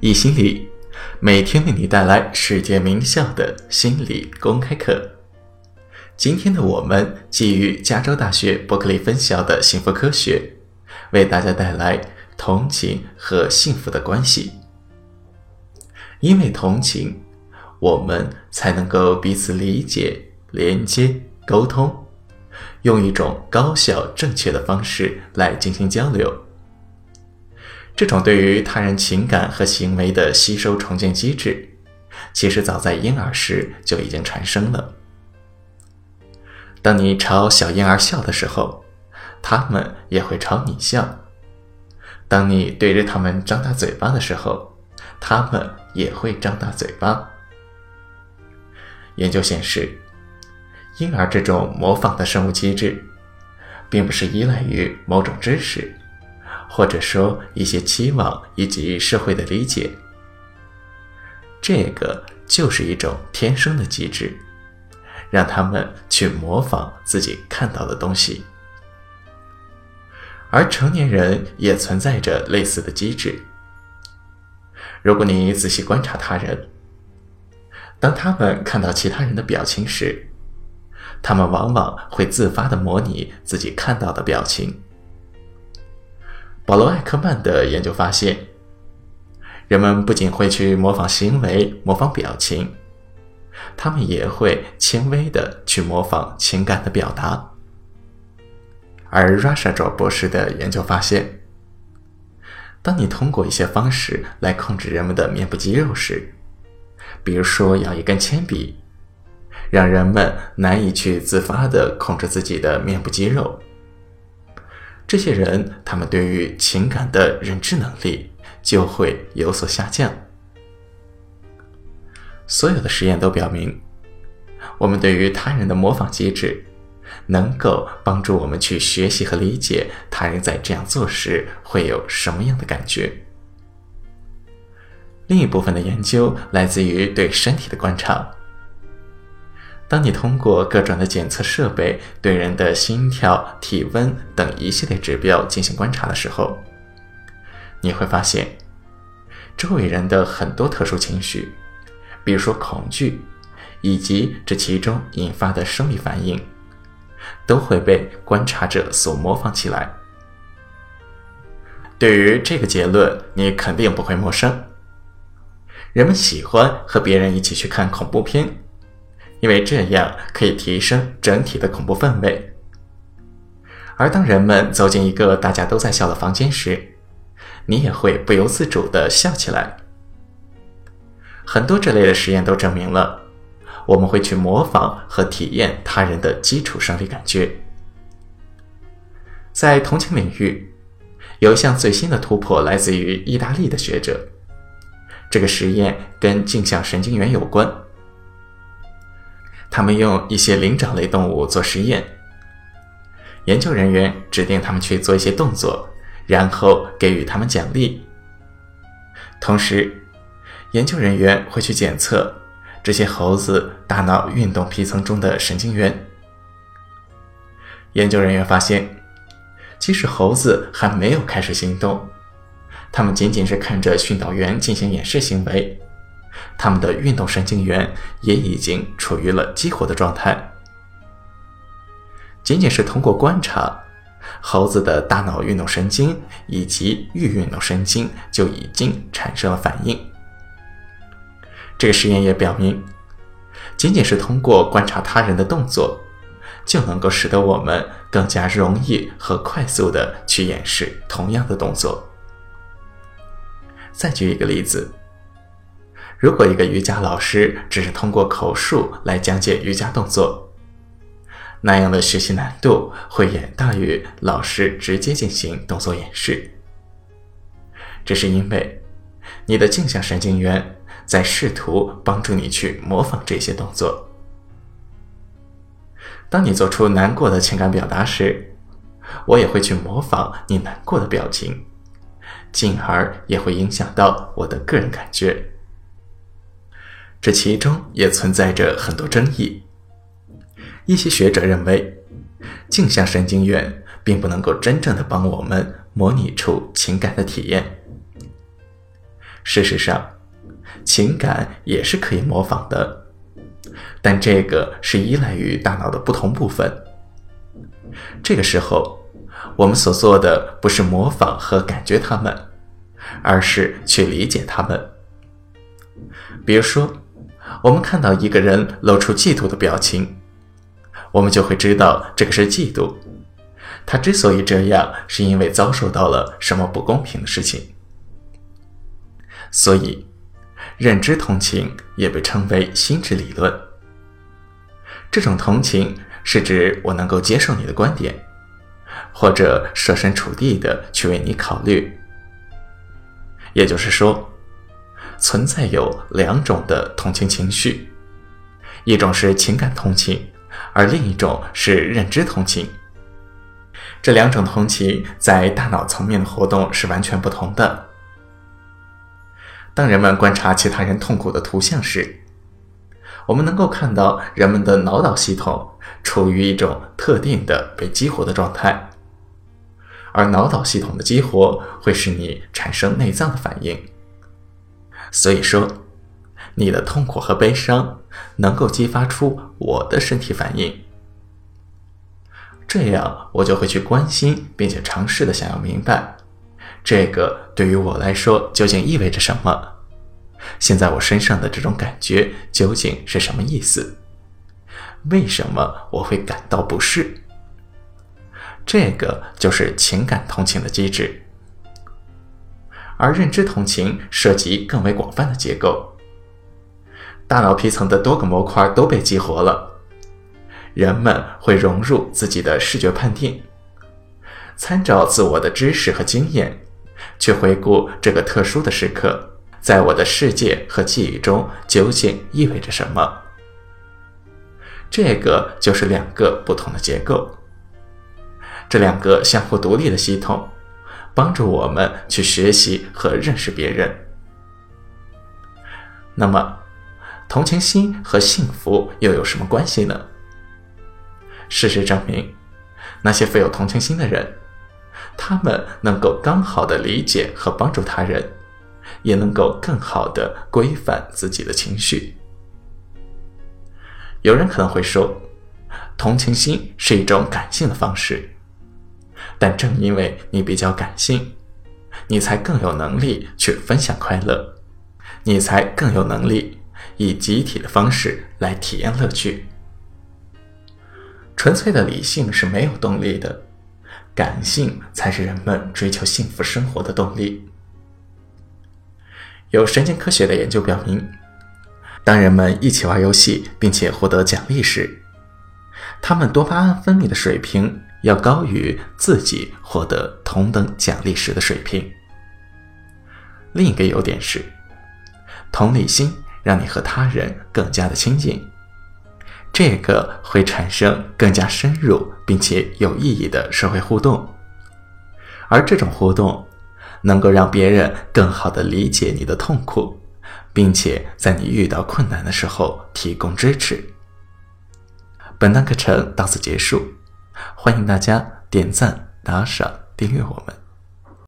易心理每天为你带来世界名校的心理公开课。今天的我们基于加州大学伯克利分校的幸福科学，为大家带来同情和幸福的关系。因为同情，我们才能够彼此理解、连接、沟通，用一种高效正确的方式来进行交流。这种对于他人情感和行为的吸收重建机制，其实早在婴儿时就已经产生了。当你朝小婴儿笑的时候，他们也会朝你笑；当你对着他们张大嘴巴的时候，他们也会张大嘴巴。研究显示，婴儿这种模仿的生物机制，并不是依赖于某种知识。或者说一些期望以及社会的理解，这个就是一种天生的机制，让他们去模仿自己看到的东西。而成年人也存在着类似的机制。如果你仔细观察他人，当他们看到其他人的表情时，他们往往会自发的模拟自己看到的表情。保罗·艾克曼的研究发现，人们不仅会去模仿行为、模仿表情，他们也会轻微的去模仿情感的表达。而 Rusha 博士的研究发现，当你通过一些方式来控制人们的面部肌肉时，比如说咬一根铅笔，让人们难以去自发的控制自己的面部肌肉。这些人，他们对于情感的认知能力就会有所下降。所有的实验都表明，我们对于他人的模仿机制，能够帮助我们去学习和理解他人在这样做时会有什么样的感觉。另一部分的研究来自于对身体的观察。当你通过各种的检测设备对人的心跳、体温等一系列指标进行观察的时候，你会发现，周围人的很多特殊情绪，比如说恐惧，以及这其中引发的生理反应，都会被观察者所模仿起来。对于这个结论，你肯定不会陌生。人们喜欢和别人一起去看恐怖片。因为这样可以提升整体的恐怖氛围，而当人们走进一个大家都在笑的房间时，你也会不由自主地笑起来。很多这类的实验都证明了，我们会去模仿和体验他人的基础生理感觉。在同情领域，有一项最新的突破来自于意大利的学者，这个实验跟镜像神经元有关。他们用一些灵长类动物做实验，研究人员指定他们去做一些动作，然后给予他们奖励。同时，研究人员会去检测这些猴子大脑运动皮层中的神经元。研究人员发现，即使猴子还没有开始行动，他们仅仅是看着训导员进行演示行为。他们的运动神经元也已经处于了激活的状态。仅仅是通过观察，猴子的大脑运动神经以及预运动神经就已经产生了反应。这个实验也表明，仅仅是通过观察他人的动作，就能够使得我们更加容易和快速地去演示同样的动作。再举一个例子。如果一个瑜伽老师只是通过口述来讲解瑜伽动作，那样的学习难度会远大于老师直接进行动作演示。这是因为你的镜像神经元在试图帮助你去模仿这些动作。当你做出难过的情感表达时，我也会去模仿你难过的表情，进而也会影响到我的个人感觉。这其中也存在着很多争议。一些学者认为，镜像神经元并不能够真正的帮我们模拟出情感的体验。事实上，情感也是可以模仿的，但这个是依赖于大脑的不同部分。这个时候，我们所做的不是模仿和感觉它们，而是去理解它们。比如说，我们看到一个人露出嫉妒的表情，我们就会知道这个是嫉妒。他之所以这样，是因为遭受到了什么不公平的事情。所以，认知同情也被称为心智理论。这种同情是指我能够接受你的观点，或者设身处地的去为你考虑。也就是说，存在有两种的同情情绪，一种是情感同情，而另一种是认知同情。这两种同情在大脑层面的活动是完全不同的。当人们观察其他人痛苦的图像时，我们能够看到人们的脑岛系统处于一种特定的被激活的状态，而脑岛系统的激活会使你产生内脏的反应。所以说，你的痛苦和悲伤能够激发出我的身体反应。这样，我就会去关心，并且尝试的想要明白，这个对于我来说究竟意味着什么？现在我身上的这种感觉究竟是什么意思？为什么我会感到不适？这个就是情感同情的机制，而认知同情涉及更为广泛的结构，大脑皮层的多个模块都被激活了。人们会融入自己的视觉判定，参照自我的知识和经验，去回顾这个特殊的时刻，在我的世界和记忆中究竟意味着什么。这个就是两个不同的结构，这两个相互独立的系统，帮助我们去学习和认识别人。那么，同情心和幸福又有什么关系呢？事实证明，那些富有同情心的人，他们能够刚好的理解和帮助他人，也能够更好的规范自己的情绪。有人可能会说，同情心是一种感性的方式，但正因为你比较感性，你才更有能力去分享快乐，你才更有能力以集体的方式来体验乐趣。纯粹的理性是没有动力的，感性才是人们追求幸福生活的动力。有神经科学的研究表明，当人们一起玩游戏并且获得奖励时，他们多巴胺分泌的水平要高于自己获得同等奖励时的水平。另一个优点是，同理心让你和他人更加的亲近。这个会产生更加深入并且有意义的社会互动，而这种互动能够让别人更好的理解你的痛苦，并且在你遇到困难的时候提供支持。本堂课程到此结束，欢迎大家点赞、打赏、订阅我们。